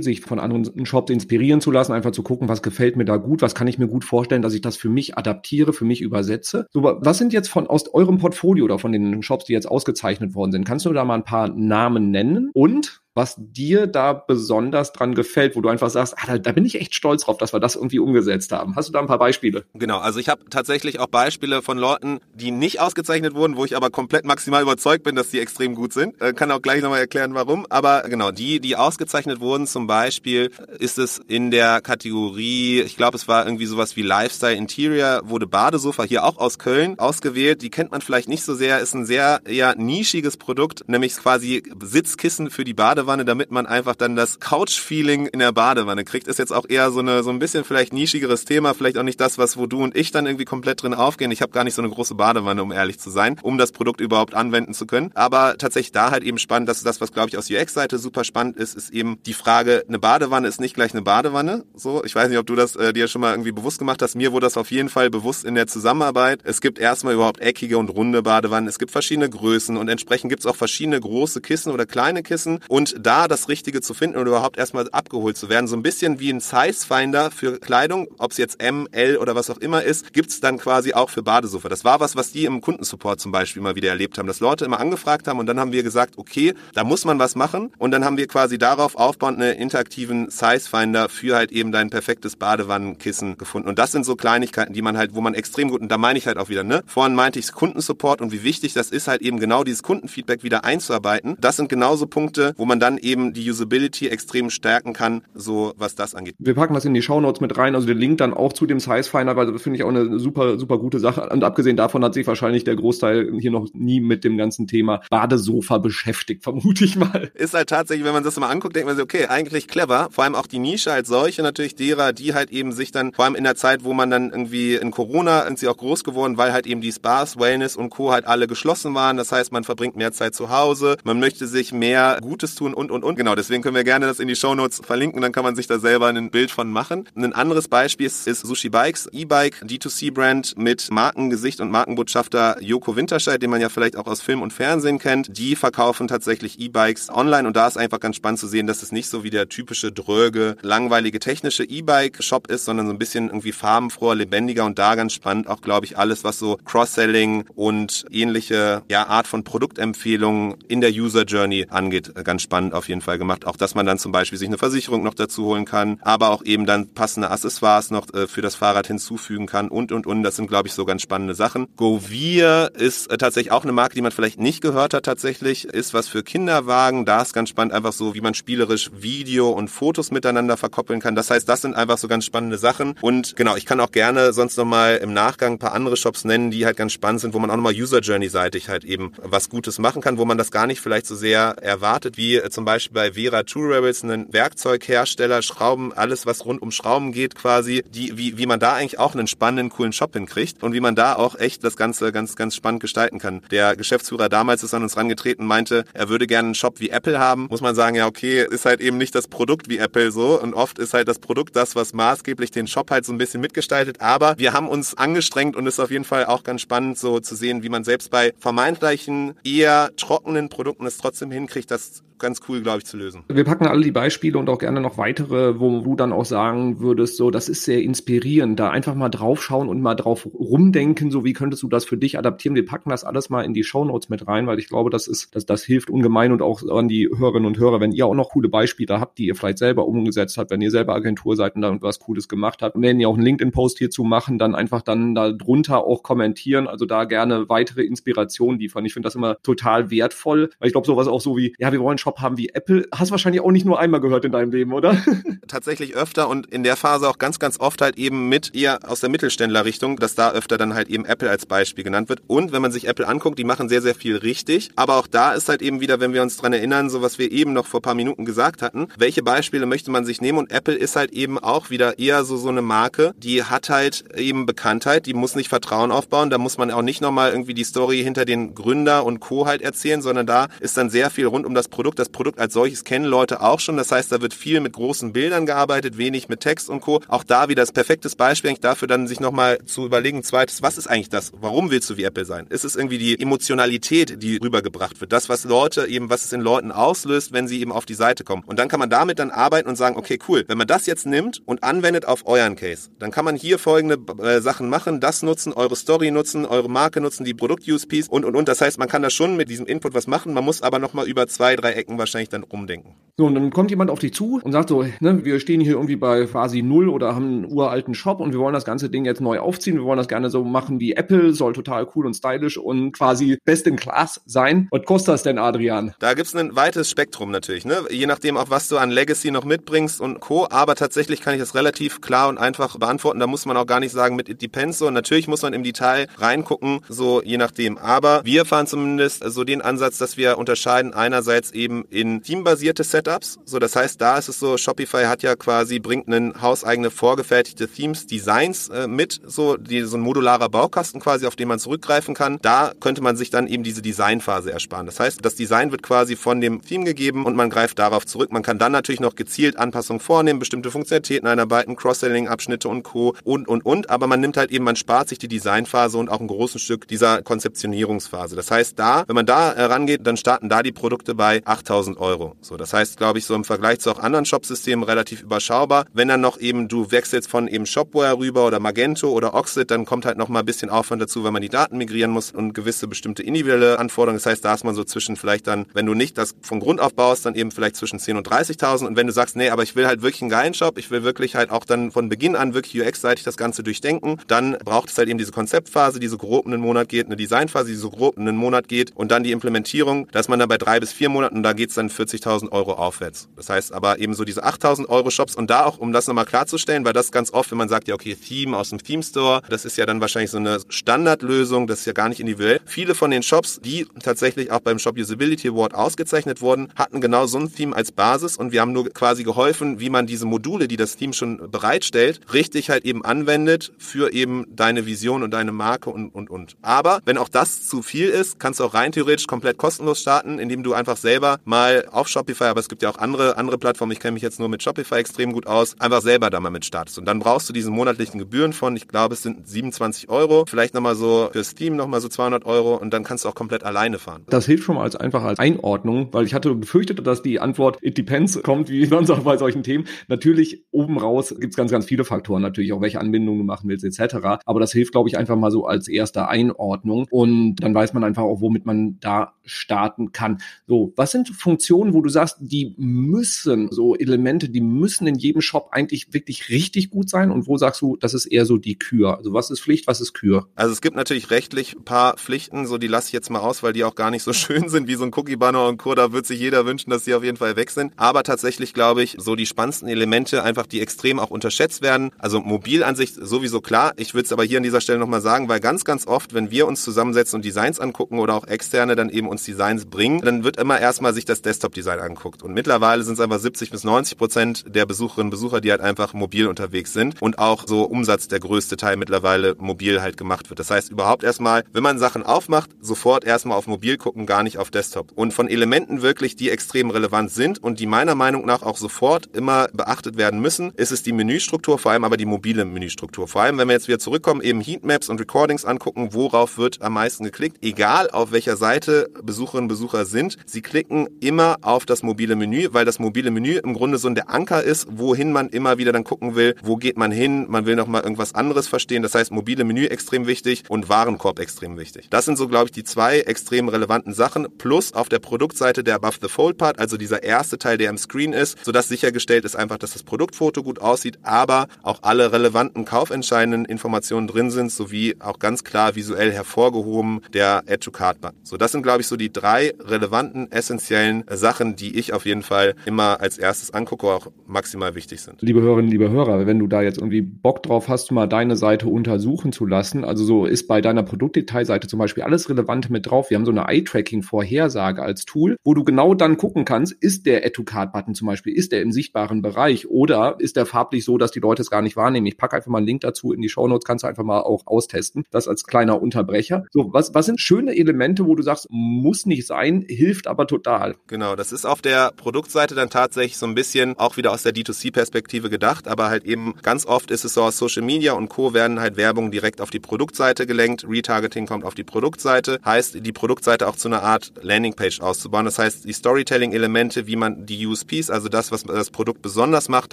sich von anderen Shops inspirieren zu lassen, einfach zu gucken, was gefällt mir da gut, was kann ich mir gut vorstellen, dass ich das für mich adaptiere, für mich übersetze. So, was sind jetzt von aus eurem Portfolio oder von den Shops, die jetzt ausgezeichnet worden sind? Kannst du da mal ein paar Namen nennen? Und was dir da besonders dran gefällt, wo du einfach sagst, ah, da, da bin ich echt stolz drauf, dass wir das irgendwie umgesetzt haben. Hast du da ein paar Beispiele? Genau, also ich habe tatsächlich auch Beispiele von Leuten, die nicht ausgezeichnet wurden, wo ich aber komplett maximal überzeugt bin, dass die extrem gut sind. Äh, kann auch gleich nochmal erklären, warum. Aber genau, die, die ausgezeichnet wurden, zum Beispiel ist es in der Kategorie, ich glaube, es war irgendwie sowas wie Lifestyle Interior, wurde Badesofa hier auch aus Köln ausgewählt. Die kennt man vielleicht nicht so sehr, ist ein sehr eher nischiges Produkt, nämlich quasi Sitzkissen für die Badewanne, damit man einfach dann das Couch-Feeling in der Badewanne kriegt. Ist jetzt auch eher so eine so ein bisschen vielleicht nischigeres Thema, vielleicht auch nicht das, was wo du und ich dann irgendwie komplett drin aufgehen. Ich habe gar nicht so eine große Badewanne, um ehrlich zu sein, um das Produkt überhaupt anwenden zu können. Aber tatsächlich da halt eben spannend, dass das, was glaube ich aus UX-Seite super spannend ist, ist eben die Frage, eine Badewanne ist nicht gleich eine Badewanne. So, ich weiß nicht, ob du das äh, dir schon mal irgendwie bewusst gemacht hast. Mir wurde das auf jeden Fall bewusst in der Zusammenarbeit. Es gibt erstmal überhaupt eckige und runde Badewannen. Es gibt verschiedene Größen und entsprechend gibt es auch verschiedene große Kissen oder kleine Kissen. Und da das Richtige zu finden und überhaupt erstmal abgeholt zu werden, so ein bisschen wie ein Size Finder für Kleidung, ob es jetzt M, L oder was auch immer ist, gibt's dann quasi auch für Badesofa. Das war was, was die im Kundensupport zum Beispiel mal wieder erlebt haben, dass Leute immer angefragt haben und dann haben wir gesagt, okay, da muss man was machen und dann haben wir quasi darauf aufbauend einen interaktiven Size Finder für halt eben dein perfektes Badewannenkissen gefunden. Und das sind so Kleinigkeiten, die man halt, wo man extrem gut, und da meine ich halt auch wieder, ne? Vorhin meinte ich Kundensupport und wie wichtig das ist, halt eben genau dieses Kundenfeedback wieder einzuarbeiten. Das sind genauso Punkte, wo man dann eben die Usability extrem stärken kann, so was das angeht. Wir packen das in die Show Notes mit rein, also den Link dann auch zu dem Size Finder, weil das finde ich auch eine super, super gute Sache. Und abgesehen davon hat sich wahrscheinlich der Großteil hier noch nie mit dem ganzen Thema Badesofa beschäftigt, vermute ich mal. Ist halt tatsächlich, wenn man das mal anguckt, denkt man sich, okay, eigentlich clever. Vor allem auch die Nische als solche natürlich derer, die halt eben sich dann, vor allem in der Zeit, wo man dann irgendwie in Corona sind sie auch groß geworden, weil halt eben die Spas, Wellness und Co. halt alle geschlossen waren. Das heißt, man verbringt mehr Zeit zu Hause, man möchte sich mehr Gutes tun und und und. Genau, deswegen können wir gerne das in die Show Notes verlinken, dann kann man sich da selber ein Bild von machen. Ein anderes Beispiel ist, Sushi Bikes, E-Bike, D2C-Brand mit Markengesicht und Markenbotschafter Joko Winterscheid, den man ja vielleicht auch aus Film und Fernsehen kennt. Die verkaufen tatsächlich E-Bikes online und da ist einfach ganz spannend zu sehen, dass es nicht so wie der typische dröge, langweilige technische E-Bike-Shop ist, sondern so ein bisschen irgendwie farbenfroher, lebendiger und da ganz spannend auch, glaube ich, alles, was so Cross-Selling und ähnliche ja, Art von Produktempfehlungen in der User Journey angeht, ganz spannend auf jeden Fall gemacht. Auch, dass man dann zum Beispiel sich eine Versicherung noch dazu holen kann, aber auch eben dann passende Accessoires noch äh, für das Fahrrad hinzufügen kann und, und, und. Das sind, glaube ich, so ganz spannende Sachen. Govir ist äh, tatsächlich auch eine Marke, die man vielleicht nicht gehört hat tatsächlich, ist was für Kinderwagen. Da ist ganz spannend einfach so, wie man spielerisch Video und Fotos miteinander verkoppeln kann. Das heißt, das sind einfach so ganz spannende Sachen. Und genau, ich kann auch gerne sonst nochmal im Nachgang ein paar andere Shops nennen, die halt ganz spannend sind, wo man auch nochmal User Journey-seitig halt eben was Gutes machen kann, wo man das gar nicht vielleicht so sehr erwartet, wie äh, zum Beispiel bei Vera Tourables, ein Werkzeughersteller, Schrauben, alles was rund um Schrauben geht quasi, die, wie, wie man da eigentlich auch einen spannenden, coolen Shop hinkriegt und wie man da auch echt das Ganze ganz, ganz spannend gestalten kann. Der Geschäftsführer damals ist an uns rangetreten, meinte, er würde gerne einen Shop wie Apple haben. Muss man sagen, ja, okay, ist halt eben nicht das Produkt wie Apple so und oft ist halt das Produkt das, was maßgeblich den Shop halt so ein bisschen mitgestaltet, aber wir haben uns angestrengt und ist auf jeden Fall auch ganz spannend so zu sehen, wie man selbst bei vermeintlichen eher trockenen Produkten es trotzdem hinkriegt, das ganz cool, glaube ich, zu lösen. Wir packen alle die Beispiele und auch gerne noch weitere, wo du dann auch sagen würdest, so, das ist sehr inspirierend, da einfach mal draufschauen und mal drauf rumdenken, so wie könntest du das für dich adaptieren. Wir packen das alles mal in die Show mit rein, weil ich glaube, das ist, das, das hilft ungemein und auch an die Hörerinnen und Hörer, wenn ihr auch noch coole Beispiele habt, die ihr vielleicht selber umgesetzt habt, wenn ihr selber Agentur seid und da was Cooles gemacht habt, wenn ihr auch einen LinkedIn-Post hierzu machen, dann einfach dann da drunter auch kommentieren, also da gerne weitere Inspirationen liefern. Ich finde das immer total wertvoll, weil ich glaube, sowas auch so wie, ja, wir wollen Shop haben wie Apple, hast wahrscheinlich auch nicht nur einmal gehört in deinem Leben, oder? <laughs> Tatsächlich öfter und in der Phase auch ganz, ganz oft halt eben mit eher aus der Mittelständlerrichtung, dass da öfter dann halt eben Apple als Beispiel genannt wird. Und wenn man sich Apple anguckt, die machen sehr, sehr viel richtig. Aber auch da ist halt eben wieder, wenn wir uns dran erinnern, so was wir eben noch vor paar Minuten gesagt hatten, welche Beispiele möchte man sich nehmen? Und Apple ist halt eben auch wieder eher so, so eine Marke, die hat halt eben Bekanntheit, die muss nicht Vertrauen aufbauen, da muss man auch nicht nochmal irgendwie die Story hinter den Gründer und Co. halt erzählen, sondern da ist dann sehr viel rund um das Produkt. Das Produkt als solches kennen Leute auch schon. Das heißt, da wird viel mit großen Bildern gearbeitet, wenig mit Text und Co. Auch da wieder das perfektes Beispiel dafür, dann sich nochmal zu überlegen, zweites, was ist eigentlich das? Warum willst du wie Apple sein? Ist es irgendwie die Emotionalität, die rübergebracht wird? Das, was Leute eben, was es in Leuten auslöst, wenn sie eben auf die Seite kommen. Und dann kann man damit dann arbeiten und sagen, okay, cool, wenn man das jetzt nimmt und anwendet auf euren Case, dann kann man hier folgende äh, Sachen machen, das nutzen, eure Story nutzen, eure Marke nutzen, die Produkt-USPs und, und, und. Das heißt, man kann da schon mit diesem Input was machen, man muss aber nochmal über zwei, drei Ecken wahrscheinlich dann umdenken. So, und dann kommt jemand auf dich zu und sagt so, ne, wir stehen hier irgendwie bei quasi null oder haben einen uralten Shop und wir wollen das ganze Ding jetzt neu aufziehen. Wir wollen das gerne so machen wie Apple, soll total cool und stylisch und quasi best in class sein. Was kostet das denn, Adrian? Da gibt's ein weites Spektrum natürlich, ne? Je nachdem auch, was du an Legacy noch mitbringst und Co. Aber tatsächlich kann ich das relativ klar und einfach beantworten. Da muss man auch gar nicht sagen mit It Depends so. Natürlich muss man im Detail reingucken, so je nachdem. Aber wir fahren zumindest so den Ansatz, dass wir unterscheiden einerseits eben in teambasierte Setups. So, das heißt, da ist es so, Shopify hat ja quasi, bringt einen hauseigene vorgefertigte Themes, Designs äh, mit, so, die, so ein modularer Baukasten quasi, auf den man zurückgreifen kann. Da könnte man sich dann eben diese Designphase ersparen. Das heißt, das Design wird quasi von dem Theme gegeben und man greift darauf zurück. Man kann dann natürlich noch gezielt Anpassungen vornehmen, bestimmte Funktionalitäten einarbeiten, Cross-Selling-Abschnitte und Co. und, und, und. Aber man nimmt halt eben, man spart sich die Designphase und auch ein großen Stück dieser Konzeptionierungsphase. Das heißt, da, wenn man da äh, rangeht, dann starten da die Produkte bei 8000 Euro. So, das heißt, glaube ich, so im Vergleich zu auch anderen Shop-Systemen relativ überschaubar. Wenn dann noch eben du wechselst von eben Shopware rüber oder Magento oder Oxid, dann kommt halt noch mal ein bisschen Aufwand dazu, wenn man die Daten migrieren muss und gewisse bestimmte individuelle Anforderungen. Das heißt, da ist man so zwischen vielleicht dann, wenn du nicht das von Grund auf baust, dann eben vielleicht zwischen 10 und 30.000. Und wenn du sagst, nee, aber ich will halt wirklich einen geilen Shop, ich will wirklich halt auch dann von Beginn an wirklich UX-seitig das Ganze durchdenken, dann braucht es halt eben diese Konzeptphase, die so grob einen Monat geht, eine Designphase, die so grob einen Monat geht und dann die Implementierung. Da ist man dann bei drei bis vier Monaten und da geht's dann 40.000 Euro aufwärts. Das heißt aber eben so diese 8.000 Euro Shops und da auch, um das nochmal klarzustellen, weil das ganz oft, wenn man sagt, ja okay, Theme aus dem Theme Store, das ist ja dann wahrscheinlich so eine Standardlösung, das ist ja gar nicht individuell. Viele von den Shops, die tatsächlich auch beim Shop Usability Award ausgezeichnet wurden, hatten genau so ein Theme als Basis und wir haben nur quasi geholfen, wie man diese Module, die das Theme schon bereitstellt, richtig halt eben anwendet für eben deine Vision und deine Marke und, und, und. Aber wenn auch das zu viel ist, kannst du auch rein theoretisch komplett kostenlos starten, indem du einfach selber mal auf Shopify, aber es gibt ja auch andere, andere Plattformen, ich kenne mich jetzt nur mit Shopify extrem gut aus, einfach selber da mal mit startest. Und dann brauchst du diese monatlichen Gebühren von, ich glaube, es sind 27 Euro, vielleicht nochmal so für Steam nochmal so 200 Euro und dann kannst du auch komplett alleine fahren. Das hilft schon mal als einfach als Einordnung, weil ich hatte befürchtet, dass die Antwort It depends kommt, wie man sagt bei solchen Themen. Natürlich oben raus gibt's ganz, ganz viele Faktoren, natürlich auch welche Anbindungen du machen willst etc. Aber das hilft, glaube ich, einfach mal so als erste Einordnung und dann weiß man einfach auch, womit man da starten kann. So, was sind Funktionen, wo du sagst, die müssen, so Elemente, die müssen in jedem Shop eigentlich wirklich richtig gut sein und wo sagst du, das ist eher so die Kür? Also was ist Pflicht, was ist Kür? Also es gibt natürlich rechtlich ein paar Pflichten, so die lasse ich jetzt mal aus, weil die auch gar nicht so <laughs> schön sind wie so ein Cookie-Banner und Co. Da wird sich jeder wünschen, dass die auf jeden Fall weg sind. Aber tatsächlich glaube ich, so die spannendsten Elemente einfach, die extrem auch unterschätzt werden. Also Mobilansicht sowieso klar. Ich würde es aber hier an dieser Stelle nochmal sagen, weil ganz, ganz oft, wenn wir uns zusammensetzen und Designs angucken oder auch externe dann eben uns Designs bringen, dann wird immer erstmal sich das Desktop-Design angeguckt. Und mittlerweile sind es einfach 70 bis 90 Prozent der Besucherinnen und Besucher, die halt einfach mobil unterwegs sind und auch so Umsatz der größte Teil mittlerweile mobil halt gemacht wird. Das heißt überhaupt erstmal, wenn man Sachen aufmacht, sofort erstmal auf mobil gucken, gar nicht auf Desktop. Und von Elementen wirklich, die extrem relevant sind und die meiner Meinung nach auch sofort immer beachtet werden müssen, ist es die Menüstruktur, vor allem aber die mobile Menüstruktur. Vor allem, wenn wir jetzt wieder zurückkommen, eben Heatmaps und Recordings angucken, worauf wird am meisten geklickt, egal auf welcher Seite Besucherinnen und Besucher sind, sie klicken immer auf das mobile Menü, weil das mobile Menü im Grunde so der Anker ist, wohin man immer wieder dann gucken will, wo geht man hin, man will noch mal irgendwas anderes verstehen. Das heißt, mobile Menü extrem wichtig und Warenkorb extrem wichtig. Das sind so, glaube ich, die zwei extrem relevanten Sachen. Plus auf der Produktseite der Above the Fold Part, also dieser erste Teil, der im Screen ist, sodass sichergestellt ist einfach, dass das Produktfoto gut aussieht, aber auch alle relevanten kaufentscheidenden Informationen drin sind, sowie auch ganz klar visuell hervorgehoben der Add to Card Button. So, das sind, glaube ich, so die drei relevanten, essentiellen Sachen, die ich auf jeden Fall immer als erstes angucke, auch maximal wichtig sind. Liebe Hörerinnen, liebe Hörer, wenn du da jetzt irgendwie Bock drauf hast, mal deine Seite untersuchen zu lassen, also so ist bei deiner Produktdetailseite zum Beispiel alles Relevante mit drauf. Wir haben so eine Eye-Tracking-Vorhersage als Tool, wo du genau dann gucken kannst, ist der Add-to-Card-Button zum Beispiel, ist der im sichtbaren Bereich oder ist der farblich so, dass die Leute es gar nicht wahrnehmen. Ich packe einfach mal einen Link dazu in die Show Notes, kannst du einfach mal auch austesten. Das als kleiner Unterbrecher. So, was, was sind schöne Elemente, wo du sagst, muss nicht sein, hilft aber total? Genau, das ist auf der Produktseite dann tatsächlich so ein bisschen auch wieder aus der D2C-Perspektive gedacht, aber halt eben ganz oft ist es so aus Social Media und Co. werden halt Werbung direkt auf die Produktseite gelenkt. Retargeting kommt auf die Produktseite. Heißt, die Produktseite auch zu einer Art Landingpage auszubauen. Das heißt, die Storytelling-Elemente, wie man die USPs, also das, was das Produkt besonders macht,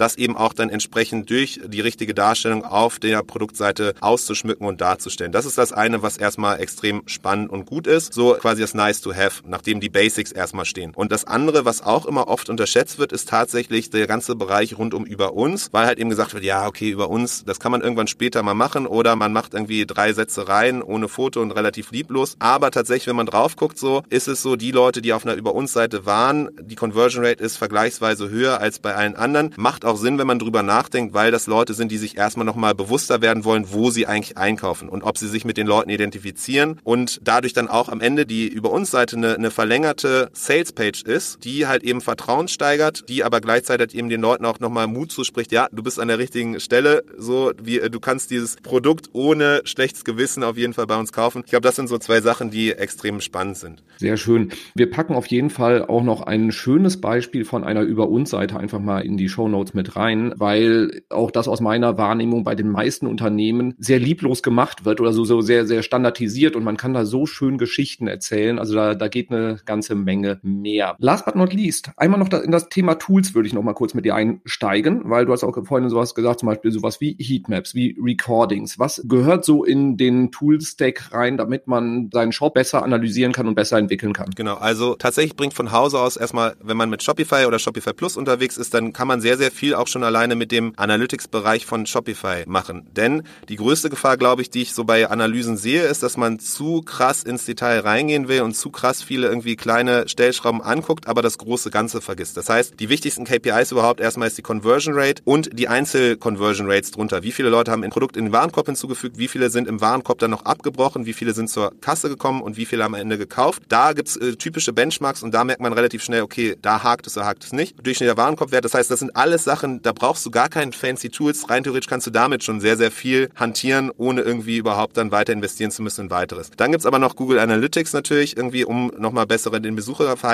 das eben auch dann entsprechend durch die richtige Darstellung auf der Produktseite auszuschmücken und darzustellen. Das ist das eine, was erstmal extrem spannend und gut ist. So quasi das Nice to Have, nachdem die Basics erstmal stehen. Und Und das andere, was auch immer oft unterschätzt wird, ist tatsächlich der ganze Bereich rund um über uns, weil halt eben gesagt wird, ja, okay, über uns, das kann man irgendwann später mal machen oder man macht irgendwie drei Sätze rein ohne Foto und relativ lieblos. Aber tatsächlich, wenn man drauf guckt, so ist es so, die Leute, die auf einer über uns Seite waren, die Conversion Rate ist vergleichsweise höher als bei allen anderen. Macht auch Sinn, wenn man drüber nachdenkt, weil das Leute sind, die sich erstmal nochmal bewusster werden wollen, wo sie eigentlich einkaufen und ob sie sich mit den Leuten identifizieren und dadurch dann auch am Ende die über uns Seite eine, eine verlängerte Sales Page ist, die halt eben Vertrauen steigert, die aber gleichzeitig eben den Leuten auch nochmal Mut zuspricht, ja, du bist an der richtigen Stelle, so wie du kannst dieses Produkt ohne schlechtes Gewissen auf jeden Fall bei uns kaufen. Ich glaube, das sind so zwei Sachen, die extrem spannend sind. Sehr schön. Wir packen auf jeden Fall auch noch ein schönes Beispiel von einer über uns Seite einfach mal in die Show Notes mit rein, weil auch das aus meiner Wahrnehmung bei den meisten Unternehmen sehr lieblos gemacht wird oder so, so sehr, sehr standardisiert und man kann da so schön Geschichten erzählen. Also da, da geht eine ganze Menge mehr. Last but not least, einmal noch in das Thema Tools würde ich noch mal kurz mit dir einsteigen, weil du hast auch vorhin sowas gesagt, zum Beispiel sowas wie Heatmaps, wie Recordings. Was gehört so in den Tool-Stack rein, damit man seinen Shop besser analysieren kann und besser entwickeln kann? Genau, also tatsächlich bringt von Hause aus erstmal, wenn man mit Shopify oder Shopify Plus unterwegs ist, dann kann man sehr, sehr viel auch schon alleine mit dem Analytics-Bereich von Shopify machen. Denn die größte Gefahr, glaube ich, die ich so bei Analysen sehe, ist, dass man zu krass ins Detail reingehen will und zu krass viele irgendwie kleine Stellschrauben anguckt, aber das große Ganze vergisst. Das heißt, die wichtigsten KPIs überhaupt erstmal ist die Conversion Rate und die Einzel-Conversion Rates drunter. Wie viele Leute haben ein Produkt in den Warenkorb hinzugefügt, wie viele sind im Warenkorb dann noch abgebrochen, wie viele sind zur Kasse gekommen und wie viele haben am Ende gekauft. Da gibt's äh, typische Benchmarks und da merkt man relativ schnell, okay, da hakt es, da hakt es nicht. Durchschnittlicher Warenkorbwert, das heißt, das sind alles Sachen, da brauchst du gar keinen fancy Tools. Rein theoretisch kannst du damit schon sehr, sehr viel hantieren, ohne irgendwie überhaupt dann weiter investieren zu müssen in weiteres. Dann gibt's aber noch Google Analytics natürlich, irgendwie, um nochmal bessere den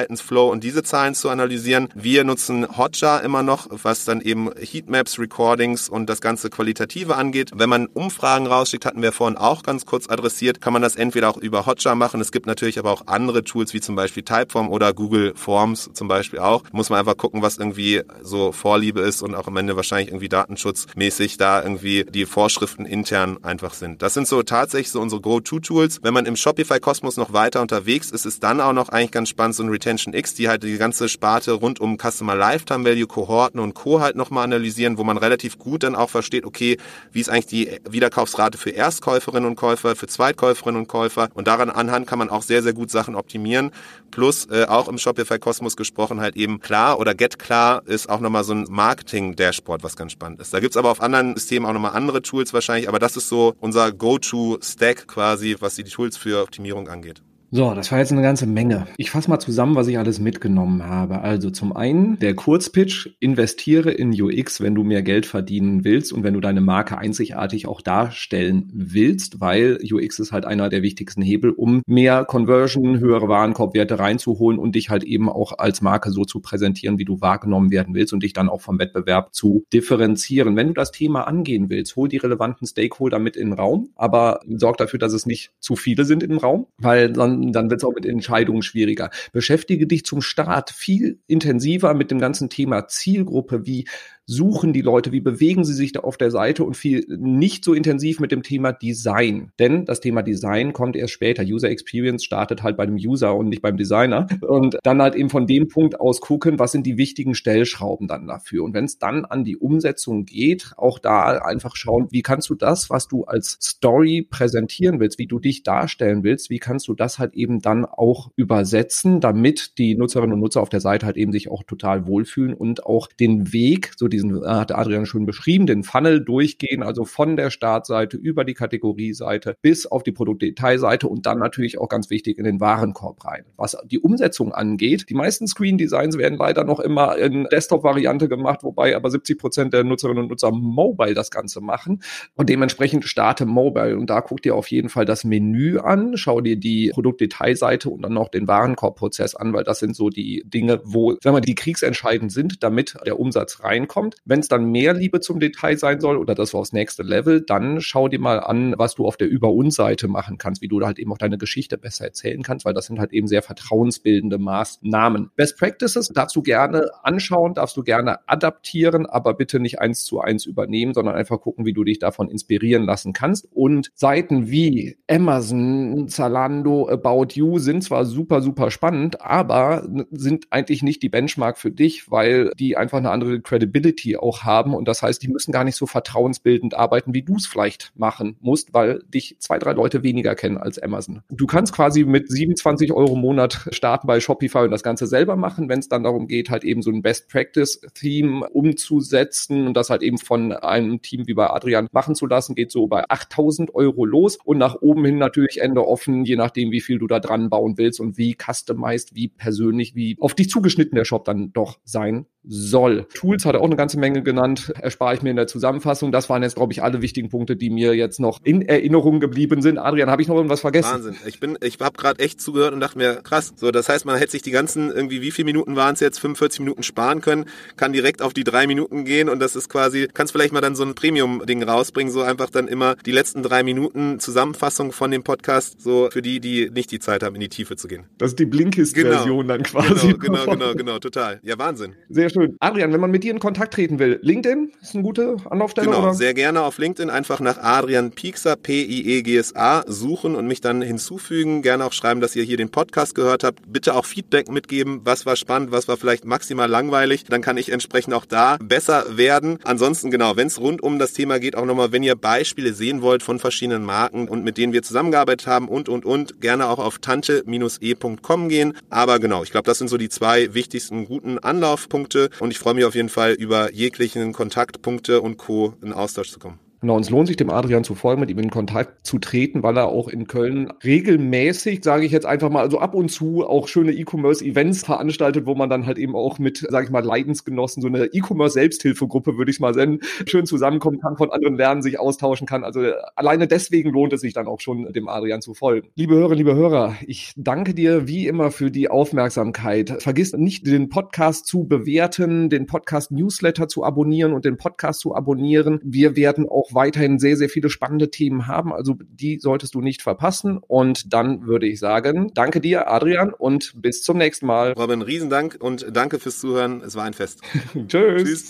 Besucherverhaltensflow und diese Zahlen zu analysieren. Wir nutzen Hotjar immer noch, was dann eben Heatmaps, Recordings und das ganze Qualitative angeht. Wenn man Umfragen rausschickt, hatten wir vorhin auch ganz kurz adressiert, kann man das entweder auch über Hotjar machen. Es gibt natürlich aber auch andere Tools, wie zum Beispiel Typeform oder Google Forms zum Beispiel auch. Muss man einfach gucken, was irgendwie so Vorliebe ist und auch am Ende wahrscheinlich irgendwie datenschutzmäßig da irgendwie die Vorschriften intern einfach sind. Das sind so tatsächlich so unsere Go-To-Tools. Wenn man im Shopify-Kosmos noch weiter unterwegs ist, ist dann auch noch eigentlich ganz spannend so ein Retention X, die halt die ganze Sparte rund um Customer Lifetime Value, Kohorten und Co. halt nochmal analysieren, wo man relativ gut dann auch versteht, okay, wie ist eigentlich die Wiederkaufsrate für Erstkäuferinnen und Käufer, für Zweitkäuferinnen und Käufer und daran anhand kann man auch sehr, sehr gut Sachen optimieren. Plus äh, auch im Shopify-Kosmos gesprochen halt eben klar oder Get klar ist auch nochmal so ein Marketing-Dashboard, was ganz spannend ist. Da gibt's aber auf anderen Systemen auch nochmal andere Tools wahrscheinlich, aber das ist so unser Go-To-Stack quasi, was die Tools für Optimierung angeht. So, das war jetzt eine ganze Menge. Ich fasse mal zusammen, was ich alles mitgenommen habe. Also zum einen der Kurzpitch, investiere in UX, wenn du mehr Geld verdienen willst und wenn du deine Marke einzigartig auch darstellen willst, weil UX ist halt einer der wichtigsten Hebel, um mehr Conversion, höhere Warenkorbwerte reinzuholen und dich halt eben auch als Marke so zu präsentieren, wie du wahrgenommen werden willst und dich dann auch vom Wettbewerb zu differenzieren. Wenn du das Thema angehen willst, hol die relevanten Stakeholder mit in den Raum, aber sorg dafür, dass es nicht zu viele sind im Raum, weil dann dann wird es auch mit Entscheidungen schwieriger. Beschäftige dich zum Start viel intensiver mit dem ganzen Thema Zielgruppe, wie suchen die Leute, wie bewegen sie sich da auf der Seite und viel nicht so intensiv mit dem Thema Design. Denn das Thema Design kommt erst später. User Experience startet halt bei dem User und nicht beim Designer. Und dann halt eben von dem Punkt aus gucken, was sind die wichtigen Stellschrauben dann dafür. Und wenn es dann an die Umsetzung geht, auch da einfach schauen, wie kannst du das, was du als Story präsentieren willst, wie du dich darstellen willst, wie kannst du das halt eben dann auch übersetzen, damit die Nutzerinnen und Nutzer auf der Seite halt eben sich auch total wohlfühlen und auch den Weg, so die diesen, äh, hat Adrian schon beschrieben, den Funnel durchgehen, also von der Startseite über die Kategorieseite bis auf die Produktdetailseite und dann natürlich auch ganz wichtig in den Warenkorb rein. Was die Umsetzung angeht, die meisten Screen Designs werden leider noch immer in Desktop-Variante gemacht, wobei aber 70 Prozent der Nutzerinnen und Nutzer mobile das Ganze machen und dementsprechend starte mobile und da guck dir auf jeden Fall das Menü an, schau dir die Produktdetailseite und dann noch den Warenkorbprozess an, weil das sind so die Dinge, wo, wenn man die kriegsentscheidend sind, damit der Umsatz reinkommt kommt. Wenn es dann mehr Liebe zum Detail sein soll oder das war aufs nächste Level, dann schau dir mal an, was du auf der Über uns Seite machen kannst, wie du halt eben auch deine Geschichte besser erzählen kannst, weil das sind halt eben sehr vertrauensbildende Maßnahmen. Best Practices darfst du gerne anschauen, darfst du gerne adaptieren, aber bitte nicht eins zu eins übernehmen, sondern einfach gucken, wie du dich davon inspirieren lassen kannst. Und Seiten wie Amazon, Zalando, About You sind zwar super, super spannend, aber sind eigentlich nicht die Benchmark für dich, weil die einfach eine andere Credibility auch haben. Und das heißt, die müssen gar nicht so vertrauensbildend arbeiten, wie du es vielleicht machen musst, weil dich zwei, drei Leute weniger kennen als Amazon. Du kannst quasi mit 27 Euro im Monat starten bei Shopify und das Ganze selber machen, wenn es dann darum geht, halt eben so ein Best Practice Theme umzusetzen und das halt eben von einem Team wie bei Adrian machen zu lassen, geht so bei 8000 Euro los und nach oben hin natürlich Ende offen, je nachdem, wie viel du da dran bauen willst und wie customized, wie persönlich, wie auf dich zugeschnitten der Shop dann doch sein soll. Tools hat er auch eine ganze Menge genannt, erspare ich mir in der Zusammenfassung. Das waren jetzt, glaube ich, alle wichtigen Punkte, die mir jetzt noch in Erinnerung geblieben sind. Adrian, habe ich noch irgendwas vergessen? Wahnsinn. Ich bin, ich habe gerade echt zugehört und dachte mir, krass. So, das heißt, man hätte sich die ganzen irgendwie, wie viele Minuten waren es jetzt, 45 Minuten sparen können, kann direkt auf die drei Minuten gehen und das ist quasi, kannst vielleicht mal dann so ein Premium-Ding rausbringen, so einfach dann immer die letzten drei Minuten Zusammenfassung von dem Podcast, so für die, die nicht die Zeit haben, in die Tiefe zu gehen. Das ist die Blinkist-Version genau. dann quasi. Genau, genau, genau, genau, total. Ja, Wahnsinn. Sehr sehr schön. Adrian, wenn man mit dir in Kontakt treten will, LinkedIn ist eine gute Anlaufstelle, genau, oder? sehr gerne auf LinkedIn einfach nach Adrian Piekser, P-I-E-G-S-A, suchen und mich dann hinzufügen. Gerne auch schreiben, dass ihr hier den Podcast gehört habt. Bitte auch Feedback mitgeben. Was war spannend, was war vielleicht maximal langweilig. Dann kann ich entsprechend auch da besser werden. Ansonsten, genau, wenn es rund um das Thema geht, auch nochmal, wenn ihr Beispiele sehen wollt von verschiedenen Marken und mit denen wir zusammengearbeitet haben und, und, und, gerne auch auf tante-e.com gehen. Aber genau, ich glaube, das sind so die zwei wichtigsten guten Anlaufpunkte und ich freue mich auf jeden Fall über jeglichen Kontaktpunkte und Co. in Austausch zu kommen. Genau, uns lohnt sich dem Adrian zu folgen, mit ihm in Kontakt zu treten, weil er auch in Köln regelmäßig, sage ich jetzt einfach mal, also ab und zu auch schöne E-Commerce-Events veranstaltet, wo man dann halt eben auch mit, sage ich mal, Leidensgenossen, so eine E-Commerce-Selbsthilfegruppe, würde ich mal nennen, schön zusammenkommen kann, von anderen lernen, sich austauschen kann. Also alleine deswegen lohnt es sich dann auch schon, dem Adrian zu folgen. Liebe Hörerinnen, liebe Hörer, ich danke dir wie immer für die Aufmerksamkeit. Vergiss nicht, den Podcast zu bewerten, den Podcast-Newsletter zu abonnieren und den Podcast zu abonnieren. Wir werden auch weiterhin sehr, sehr viele spannende Themen haben. Also die solltest du nicht verpassen. Und dann würde ich sagen, danke dir, Adrian, und bis zum nächsten Mal. Robin, Riesendank und danke fürs Zuhören. Es war ein Fest. <laughs> Tschüss. Tschüss.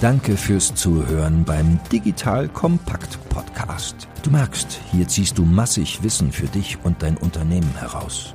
Danke fürs Zuhören beim Digital Kompakt Podcast. Du merkst, hier ziehst du massig Wissen für dich und dein Unternehmen heraus.